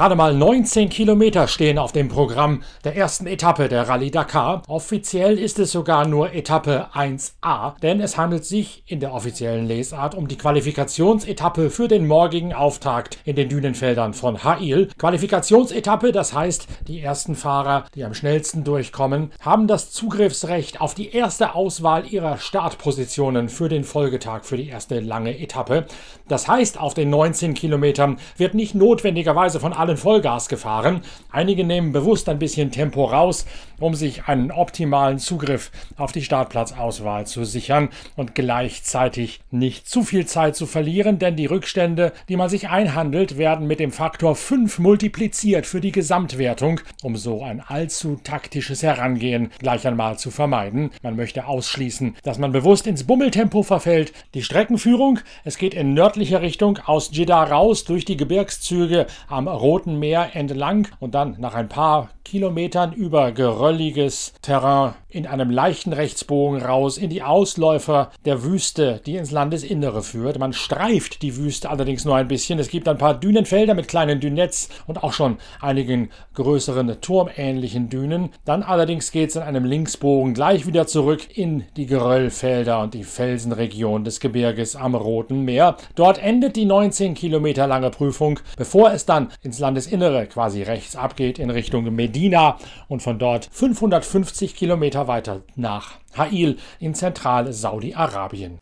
Gerade mal 19 Kilometer stehen auf dem Programm der ersten Etappe der Rallye Dakar. Offiziell ist es sogar nur Etappe 1a, denn es handelt sich in der offiziellen Lesart um die Qualifikationsetappe für den morgigen Auftakt in den Dünenfeldern von Hail. Qualifikationsetappe, das heißt, die ersten Fahrer, die am schnellsten durchkommen, haben das Zugriffsrecht auf die erste Auswahl ihrer Startpositionen für den Folgetag für die erste lange Etappe. Das heißt, auf den 19 Kilometern wird nicht notwendigerweise von allen Vollgas gefahren. Einige nehmen bewusst ein bisschen Tempo raus, um sich einen optimalen Zugriff auf die Startplatzauswahl zu sichern und gleichzeitig nicht zu viel Zeit zu verlieren, denn die Rückstände, die man sich einhandelt, werden mit dem Faktor 5 multipliziert für die Gesamtwertung, um so ein allzu taktisches Herangehen gleich einmal zu vermeiden. Man möchte ausschließen, dass man bewusst ins Bummeltempo verfällt. Die Streckenführung, es geht in nördlicher Richtung aus Jeddah raus durch die Gebirgszüge am Roten Meer entlang und dann nach ein paar Kilometern über gerölliges Terrain in einem leichten Rechtsbogen raus in die Ausläufer der Wüste, die ins Landesinnere führt. Man streift die Wüste allerdings nur ein bisschen. Es gibt ein paar Dünenfelder mit kleinen Dünettes und auch schon einigen größeren turmähnlichen Dünen. Dann allerdings geht es in einem Linksbogen gleich wieder zurück in die Geröllfelder und die Felsenregion des Gebirges am Roten Meer. Dort endet die 19 Kilometer lange Prüfung, bevor es dann ins Landesinnere quasi rechts abgeht in Richtung Medina und von dort 550 Kilometer weiter nach Hail in Zentral-Saudi-Arabien.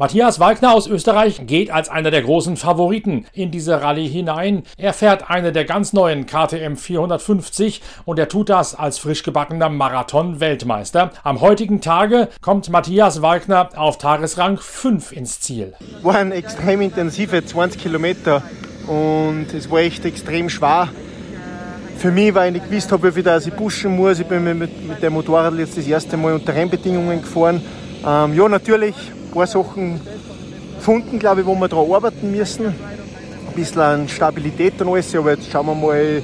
Matthias Walkner aus Österreich geht als einer der großen Favoriten in diese Rallye hinein. Er fährt eine der ganz neuen KTM 450 und er tut das als frisch gebackener Marathon-Weltmeister. Am heutigen Tage kommt Matthias Walkner auf Tagesrang 5 ins Ziel. Waren extrem intensive 20 Kilometer und es war echt extrem schwer. Für mich, weil ich nicht gewusst habe, wie viel ich pushen muss. Ich bin mit, mit dem Motorrad jetzt das erste Mal unter Rennbedingungen gefahren. Ähm, ja, natürlich ein paar Sachen gefunden, glaube ich, wo wir daran arbeiten müssen. Ein bisschen an Stabilität und alles, aber jetzt schauen wir mal,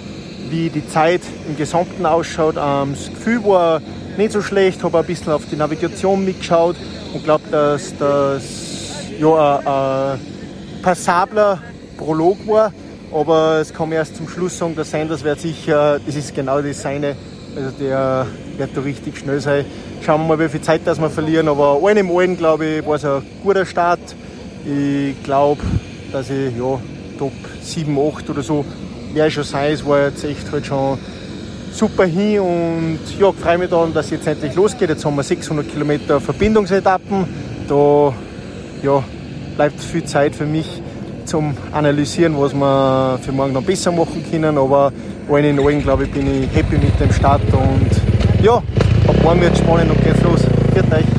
wie die Zeit im Gesamten ausschaut. Ähm, das Gefühl war nicht so schlecht, habe ein bisschen auf die Navigation mitgeschaut und glaube, dass das ja, ein, ein passabler Prolog war. Aber es kann erst zum Schluss sagen, der Sanders wird sicher, das ist genau das seine, also der wird da richtig schnell sein. Schauen wir mal, wie viel Zeit das wir verlieren. Aber allen im allen, glaube ich, war es ein guter Start. Ich glaube, dass ich ja, Top 7, 8 oder so werde schon sein. Es war jetzt echt halt schon super hin und ja, freue mich dann, dass es jetzt endlich losgeht. Jetzt haben wir 600 Kilometer Verbindungsetappen. Da ja, bleibt viel Zeit für mich zum Analysieren, was wir für morgen noch besser machen können. Aber allen in allen, glaube ich, bin ich happy mit dem Start und ja, ab morgen wird es spannend und geht's los. Viert euch!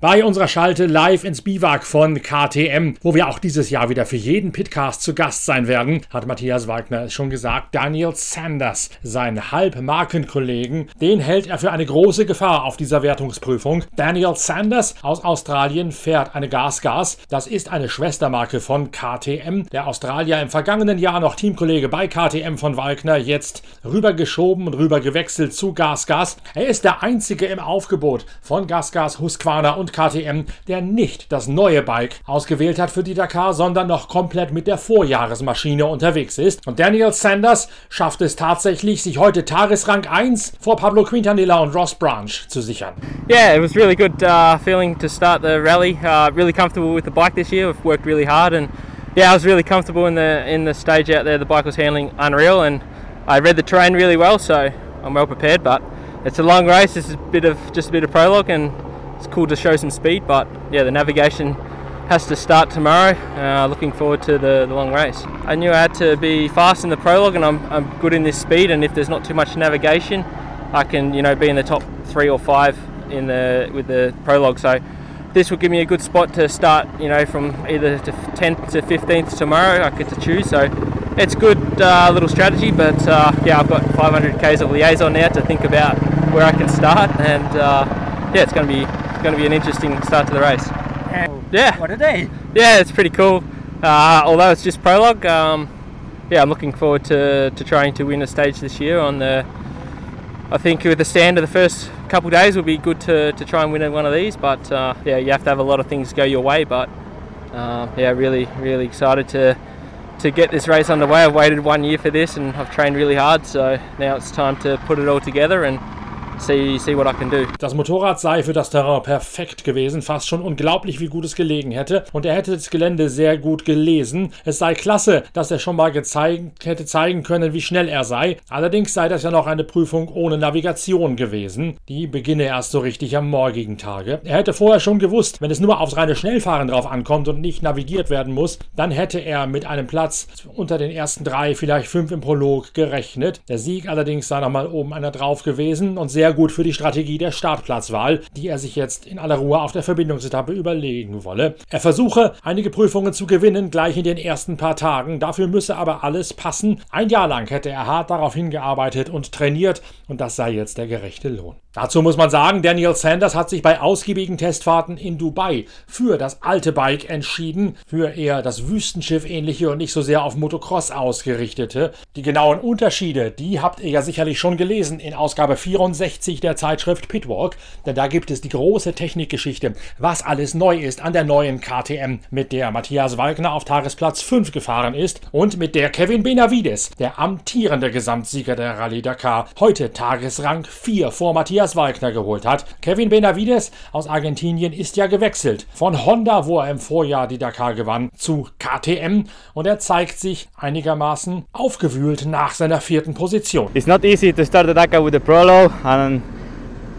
Bei unserer Schalte live ins Biwak von KTM, wo wir auch dieses Jahr wieder für jeden Pitcast zu Gast sein werden, hat Matthias Wagner schon gesagt. Daniel Sanders, sein Halbmarkenkollegen, den hält er für eine große Gefahr auf dieser Wertungsprüfung. Daniel Sanders aus Australien fährt eine Gas-Gas. Das ist eine Schwestermarke von KTM. Der Australier im vergangenen Jahr noch Teamkollege bei KTM von Wagner, jetzt rübergeschoben und rübergewechselt zu Gas-Gas. Er ist der einzige im Aufgebot von Gas-Gas, Husqvarna und und KTM, der nicht das neue Bike ausgewählt hat für die Dakar, sondern noch komplett mit der Vorjahresmaschine unterwegs ist. Und Daniel Sanders schafft es tatsächlich, sich heute Tagesrang 1 vor Pablo Quintanilla und Ross Branch zu sichern. Yeah, it was really good uh, feeling to start the rally. Uh, really comfortable with the bike this year. We've worked really hard and yeah, I was really comfortable in the in the stage out there. The bike was handling unreal and I read the terrain really well, so I'm well prepared. But it's a long race. Is a bit of just a bit of prologue and it's cool to show some speed, but yeah, the navigation has to start tomorrow. Uh, looking forward to the, the, long race. I knew I had to be fast in the prologue, and I'm, I'm good in this speed. And if there's not too much navigation, I can you know be in the top three or five in the with the prologue. So this will give me a good spot to start. You know from either to 10th to 15th tomorrow. I get to choose. So it's good uh, little strategy, but uh, yeah, I've got 500 k's of liaison now to think about where I can start, and uh, yeah, it's going to be going to be an interesting start to the race. Yeah. What a day! Yeah, it's pretty cool. Uh, although it's just prologue, um, yeah, I'm looking forward to, to trying to win a stage this year on the I think with the stand of the first couple of days will be good to, to try and win one of these. But uh, yeah, you have to have a lot of things go your way. But uh, yeah, really, really excited to to get this race underway. I've waited one year for this and I've trained really hard. So now it's time to put it all together and see, see what I can do. Das Motorrad sei für das Terrain perfekt gewesen, fast schon unglaublich, wie gut es gelegen hätte. Und er hätte das Gelände sehr gut gelesen. Es sei klasse, dass er schon mal gezeigt hätte zeigen können, wie schnell er sei. Allerdings sei das ja noch eine Prüfung ohne Navigation gewesen. Die beginne erst so richtig am morgigen Tage. Er hätte vorher schon gewusst, wenn es nur aufs reine Schnellfahren drauf ankommt und nicht navigiert werden muss, dann hätte er mit einem Platz unter den ersten drei, vielleicht fünf im Prolog gerechnet. Der Sieg allerdings sei nochmal oben einer drauf gewesen und sehr sehr gut für die Strategie der Startplatzwahl, die er sich jetzt in aller Ruhe auf der Verbindungsetappe überlegen wolle. Er versuche, einige Prüfungen zu gewinnen, gleich in den ersten paar Tagen. Dafür müsse aber alles passen. Ein Jahr lang hätte er hart darauf hingearbeitet und trainiert und das sei jetzt der gerechte Lohn. Dazu muss man sagen, Daniel Sanders hat sich bei ausgiebigen Testfahrten in Dubai für das alte Bike entschieden, für eher das Wüstenschiff ähnliche und nicht so sehr auf Motocross ausgerichtete. Die genauen Unterschiede, die habt ihr ja sicherlich schon gelesen in Ausgabe 64 der Zeitschrift Pitwalk, denn da gibt es die große Technikgeschichte, was alles neu ist an der neuen KTM, mit der Matthias Walkner auf Tagesplatz 5 gefahren ist und mit der Kevin Benavides, der amtierende Gesamtsieger der Rallye Dakar, heute Tagesrang 4 vor Matthias Matthias Walkner geholt hat. Kevin Benavides aus Argentinien ist ja gewechselt von Honda, wo er im Vorjahr die Dakar gewann, zu KTM und er zeigt sich einigermaßen aufgewühlt nach seiner vierten Position. It's not easy to start the Dakar with the prologue and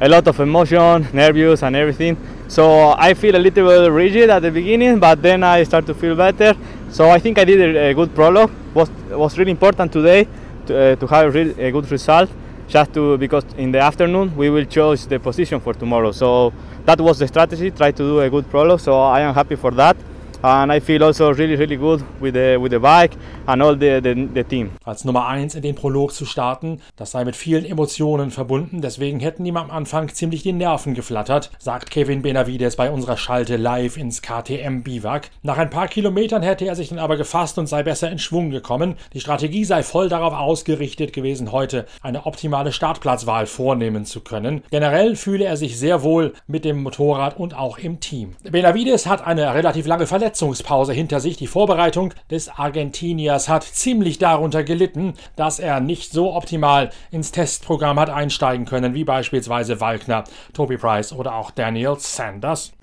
a lot of emotion, nervous and everything. So I feel a little bit rigid at the beginning, but then I start to feel better. So I think I did a, good prologue. was was really important today to, uh, to have a, a good result just to because in the afternoon we will choose the position for tomorrow. So that was the strategy. Try to do a good prologue. So I am happy for that. And I feel also really, really good with the, with the bike and all the, the, the team. Als Nummer 1 in den Prolog zu starten, das sei mit vielen Emotionen verbunden, deswegen hätten ihm am Anfang ziemlich die Nerven geflattert, sagt Kevin Benavides bei unserer Schalte live ins KTM Biwak. Nach ein paar Kilometern hätte er sich dann aber gefasst und sei besser in Schwung gekommen. Die Strategie sei voll darauf ausgerichtet gewesen, heute eine optimale Startplatzwahl vornehmen zu können. Generell fühle er sich sehr wohl mit dem Motorrad und auch im Team. Benavides hat eine relativ lange Verletzung Verletzungspause hinter sich. Die Vorbereitung des Argentiniers hat ziemlich darunter gelitten, dass er nicht so optimal ins Testprogramm hat einsteigen können, wie beispielsweise Walkner, Toby Price oder auch Daniel Sanders.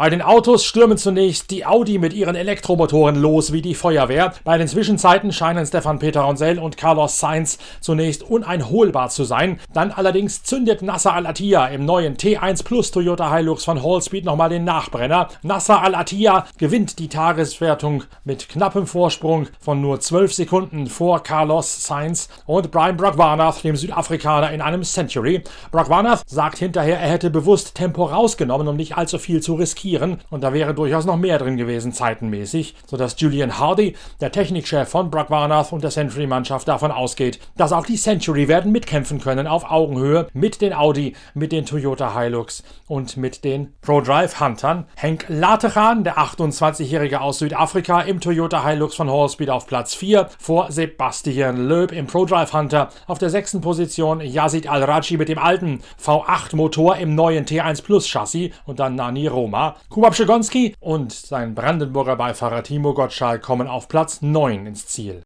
Bei den Autos stürmen zunächst die Audi mit ihren Elektromotoren los wie die Feuerwehr. Bei den Zwischenzeiten scheinen Stefan Peter Ronsell und Carlos Sainz zunächst uneinholbar zu sein. Dann allerdings zündet Nasser Al-Attiyah im neuen T1 Plus Toyota Hilux von Hallspeed nochmal den Nachbrenner. Nasser Al-Attiyah gewinnt die Tageswertung mit knappem Vorsprung von nur 12 Sekunden vor Carlos Sainz und Brian Brockwanath, dem Südafrikaner, in einem Century. Brockwanath sagt hinterher, er hätte bewusst Tempo rausgenommen, um nicht allzu viel zu riskieren riskieren und da wäre durchaus noch mehr drin gewesen zeitenmäßig, sodass Julian Hardy, der Technikchef von Brock Warnath und der Century-Mannschaft davon ausgeht, dass auch die Century werden mitkämpfen können auf Augenhöhe mit den Audi, mit den Toyota Hilux und mit den ProDrive Huntern. Henk Latechan, der 28-Jährige aus Südafrika im Toyota Hilux von Hallspeed auf Platz 4 vor Sebastian Loeb im ProDrive Hunter auf der sechsten Position Yazid Al-Raji mit dem alten V8 Motor im neuen T1 Plus Chassis und dann Nani Roma. Kuba Pszegonski und sein Brandenburger Beifahrer Timo Gottschalk kommen auf Platz 9 ins Ziel.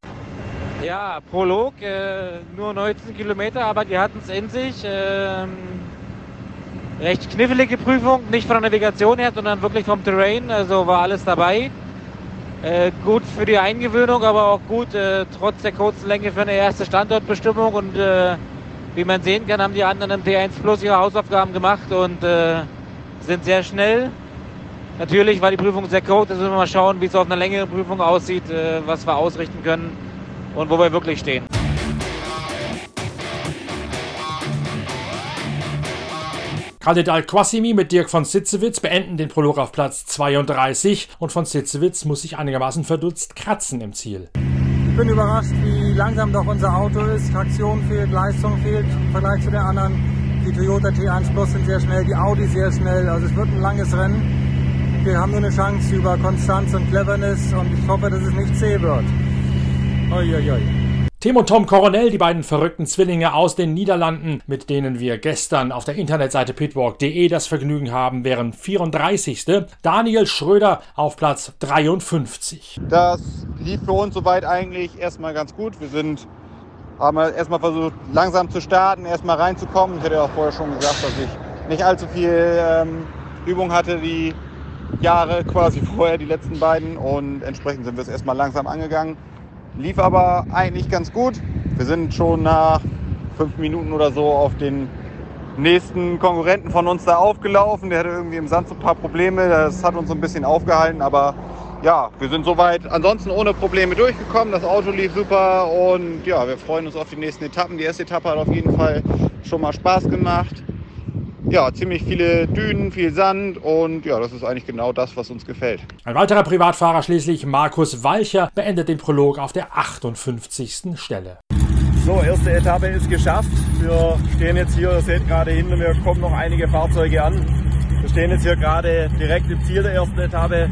Ja, Prolog, äh, nur 19 Kilometer, aber die hatten es in sich. Ähm, recht knifflige Prüfung, nicht von der Navigation her, sondern wirklich vom Terrain, also war alles dabei. Äh, gut für die Eingewöhnung, aber auch gut äh, trotz der kurzen Länge für eine erste Standortbestimmung und äh, wie man sehen kann, haben die anderen im T1 Plus ihre Hausaufgaben gemacht und äh, sind sehr schnell. Natürlich war die Prüfung sehr kurz, jetzt müssen wir mal schauen, wie es auf einer längeren Prüfung aussieht, äh, was wir ausrichten können und wo wir wirklich stehen. Khalid Al-Quasimi mit Dirk von Sitzewitz beenden den Prolog auf Platz 32 und von Sitzewitz muss sich einigermaßen verdutzt kratzen im Ziel. Ich bin überrascht, wie langsam doch unser Auto ist. Traktion fehlt, Leistung fehlt im Vergleich zu den anderen. Die Toyota T1 Plus sind sehr schnell, die Audi sehr schnell. Also es wird ein langes Rennen wir haben nur eine Chance über Konstanz und Cleverness und ich hoffe, dass es nicht zäh wird. Oi. Tim und Tom Coronel, die beiden verrückten Zwillinge aus den Niederlanden, mit denen wir gestern auf der Internetseite pitwalk.de das Vergnügen haben, wären 34. Daniel Schröder auf Platz 53. Das lief für uns soweit eigentlich erstmal ganz gut. Wir sind, haben erstmal versucht, langsam zu starten, erstmal reinzukommen. Ich hatte ja auch vorher schon gesagt, dass ich nicht allzu viel ähm, Übung hatte, die Jahre quasi vorher, die letzten beiden. Und entsprechend sind wir es erstmal langsam angegangen. Lief aber eigentlich ganz gut. Wir sind schon nach fünf Minuten oder so auf den nächsten Konkurrenten von uns da aufgelaufen. Der hatte irgendwie im Sand so ein paar Probleme. Das hat uns so ein bisschen aufgehalten. Aber ja, wir sind soweit ansonsten ohne Probleme durchgekommen. Das Auto lief super und ja, wir freuen uns auf die nächsten Etappen. Die erste Etappe hat auf jeden Fall schon mal Spaß gemacht ja, ziemlich viele Dünen, viel Sand und ja, das ist eigentlich genau das, was uns gefällt. Ein weiterer Privatfahrer schließlich, Markus Walcher, beendet den Prolog auf der 58. Stelle. So, erste Etappe ist geschafft. Wir stehen jetzt hier, ihr seht gerade hinter mir kommen noch einige Fahrzeuge an. Wir stehen jetzt hier gerade direkt im Ziel der ersten Etappe.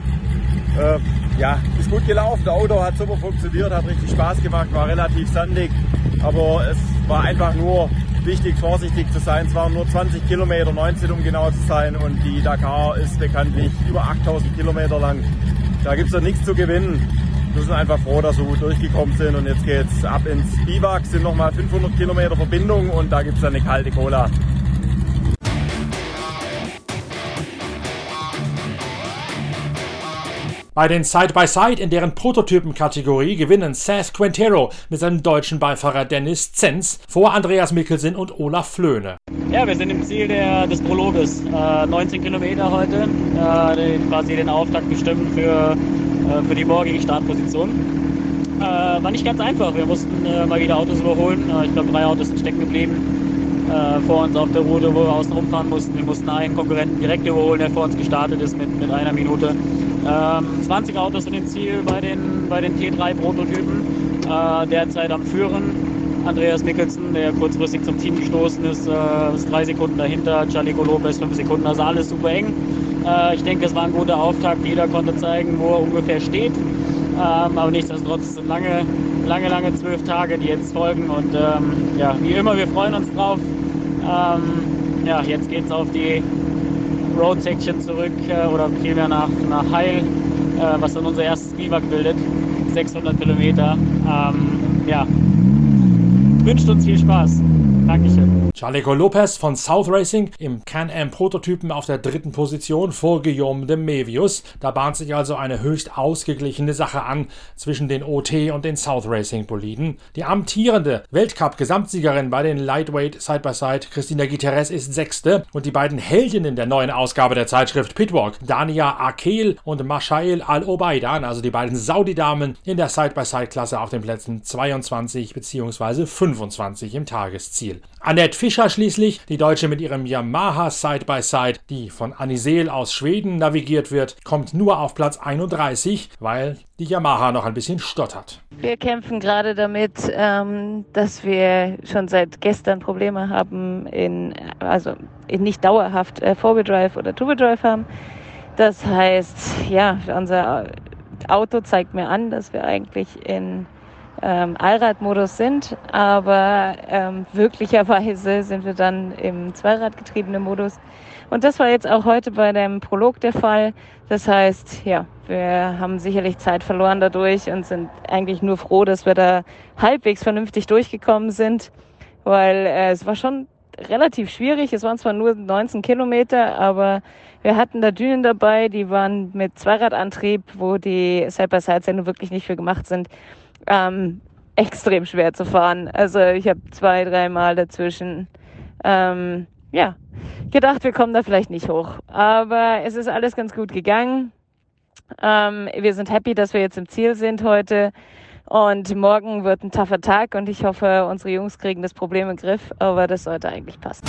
Äh, ja, ist gut gelaufen. Das Auto hat super funktioniert, hat richtig Spaß gemacht, war relativ sandig. Aber es war einfach nur wichtig, vorsichtig zu sein. Es waren nur 20 Kilometer, 19 um genau zu sein. Und die Dakar ist bekanntlich über 8000 Kilometer lang. Da gibt es ja nichts zu gewinnen. Wir sind einfach froh, dass wir gut durchgekommen sind. Und jetzt geht es ab ins Biwak, sind nochmal 500 Kilometer Verbindung und da gibt es dann eine kalte Cola. Bei den Side-by-Side -Side in deren Prototypen-Kategorie gewinnen Seth Quintero mit seinem deutschen Beifahrer Dennis Zenz vor Andreas Mikkelsen und Olaf Flöhne. Ja, wir sind im Ziel der, des Prologes. Äh, 19 Kilometer heute, äh, quasi den Auftakt bestimmt für, äh, für die morgige Startposition. Äh, war nicht ganz einfach. Wir mussten äh, mal wieder Autos überholen. Äh, ich glaube, drei Autos sind stecken geblieben vor uns auf der Route, wo wir außen rumfahren mussten. Wir mussten einen Konkurrenten direkt überholen, der vor uns gestartet ist mit, mit einer Minute. Ähm, 20 Autos sind im Ziel bei den, bei den T3-Prototypen, äh, derzeit am Führen. Andreas Mikkelsen, der kurzfristig zum Team gestoßen ist, äh, ist drei Sekunden dahinter. Chalico Lopez fünf Sekunden, also alles super eng. Äh, ich denke, es war ein guter Auftakt. Jeder konnte zeigen, wo er ungefähr steht. Ähm, aber nichtsdestotrotz sind lange, lange, lange zwölf Tage, die jetzt folgen. Und ähm, ja, wie immer, wir freuen uns drauf. Ähm, ja, jetzt geht es auf die Road Section zurück äh, oder vielmehr nach, nach Heil, äh, was dann unser erstes Biwak bildet. 600 Kilometer. Ähm, ja, wünscht uns viel Spaß. Dankeschön. Chaleco Lopez von South Racing im Can-Am Prototypen auf der dritten Position vor Guillaume de Mevius. Da bahnt sich also eine höchst ausgeglichene Sache an zwischen den OT und den South Racing Boliden. Die amtierende Weltcup-Gesamtsiegerin bei den Lightweight Side-by-Side, Christina Guterres, ist sechste und die beiden Heldinnen der neuen Ausgabe der Zeitschrift Pitwalk, Dania Akel und Mashail Al-Obaidan, also die beiden Saudi-Damen in der Side-by-Side-Klasse auf den Plätzen 22 bzw. 25 im Tagesziel. Annette Fischer schließlich, die Deutsche mit ihrem Yamaha Side-by-Side, -Side, die von Aniseel aus Schweden navigiert wird, kommt nur auf Platz 31, weil die Yamaha noch ein bisschen stottert. Wir kämpfen gerade damit, ähm, dass wir schon seit gestern Probleme haben, in, also in nicht dauerhaft äh, Four-Wheel-Drive oder Two-Wheel-Drive haben. Das heißt, ja, unser Auto zeigt mir an, dass wir eigentlich in ähm, Allradmodus sind, aber ähm, wirklicherweise sind wir dann im Zweiradgetriebenen Modus. Und das war jetzt auch heute bei dem Prolog der Fall. Das heißt, ja, wir haben sicherlich Zeit verloren dadurch und sind eigentlich nur froh, dass wir da halbwegs vernünftig durchgekommen sind, weil äh, es war schon relativ schwierig. Es waren zwar nur 19 Kilometer, aber wir hatten da Dünen dabei, die waren mit Zweiradantrieb, wo die Side-by-Side-Sende wirklich nicht für gemacht sind ähm, extrem schwer zu fahren. Also ich habe zwei, dreimal dazwischen ähm, ja, gedacht, wir kommen da vielleicht nicht hoch. Aber es ist alles ganz gut gegangen. Ähm, wir sind happy, dass wir jetzt im Ziel sind heute. Und morgen wird ein taffer Tag und ich hoffe, unsere Jungs kriegen das Problem im Griff, aber das sollte eigentlich passen.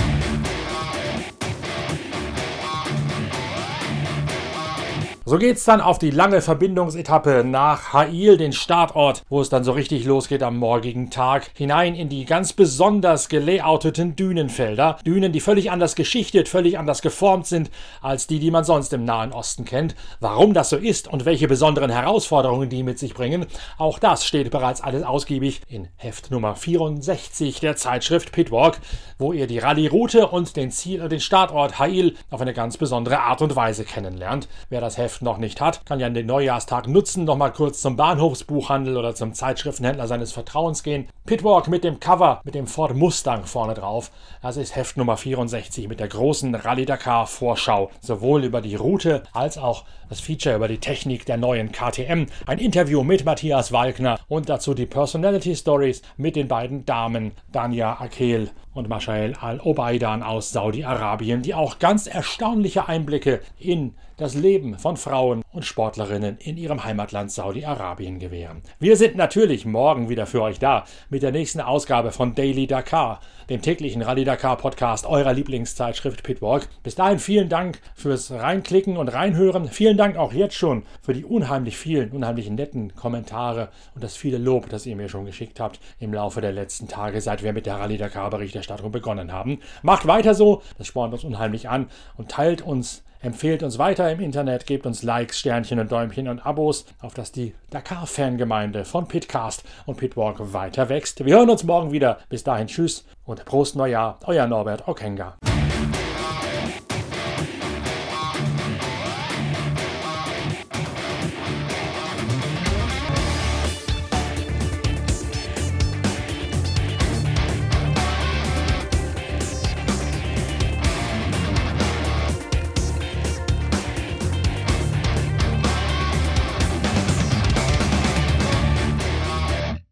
So geht's dann auf die lange Verbindungsetappe nach Hail, den Startort, wo es dann so richtig losgeht am morgigen Tag, hinein in die ganz besonders gelayouteten Dünenfelder. Dünen, die völlig anders geschichtet, völlig anders geformt sind als die, die man sonst im Nahen Osten kennt. Warum das so ist und welche besonderen Herausforderungen die mit sich bringen, auch das steht bereits alles ausgiebig in Heft Nummer 64 der Zeitschrift Pitwalk, wo ihr die Rallye-Route und den Ziel und den Startort Hail auf eine ganz besondere Art und Weise kennenlernt. Wer das Heft noch nicht hat, kann ja den Neujahrstag nutzen, noch mal kurz zum Bahnhofsbuchhandel oder zum Zeitschriftenhändler seines Vertrauens gehen. Pitwalk mit dem Cover, mit dem Ford Mustang vorne drauf. Das ist Heft Nummer 64 mit der großen Rallye Dakar Vorschau, sowohl über die Route als auch das Feature über die Technik der neuen KTM, ein Interview mit Matthias Walkner und dazu die Personality Stories mit den beiden Damen Dania Akel und Mashael Al-Obaidan aus Saudi-Arabien, die auch ganz erstaunliche Einblicke in das Leben von Frauen und Sportlerinnen in ihrem Heimatland Saudi-Arabien gewähren. Wir sind natürlich morgen wieder für euch da mit der nächsten Ausgabe von Daily Dakar, dem täglichen Rallye Dakar Podcast eurer Lieblingszeitschrift Pitwalk. Bis dahin vielen Dank fürs Reinklicken und Reinhören. Vielen Dank auch jetzt schon für die unheimlich vielen, unheimlich netten Kommentare und das viele Lob, das ihr mir schon geschickt habt im Laufe der letzten Tage, seit wir mit der Rallye Dakar Berichterstattung begonnen haben. Macht weiter so, das spornt uns unheimlich an und teilt uns Empfehlt uns weiter im Internet, gebt uns Likes, Sternchen und Däumchen und Abos, auf dass die Dakar-Fangemeinde von Pitcast und Pitwalk weiter wächst. Wir hören uns morgen wieder. Bis dahin, tschüss und Prost Neujahr, euer Norbert Okenga.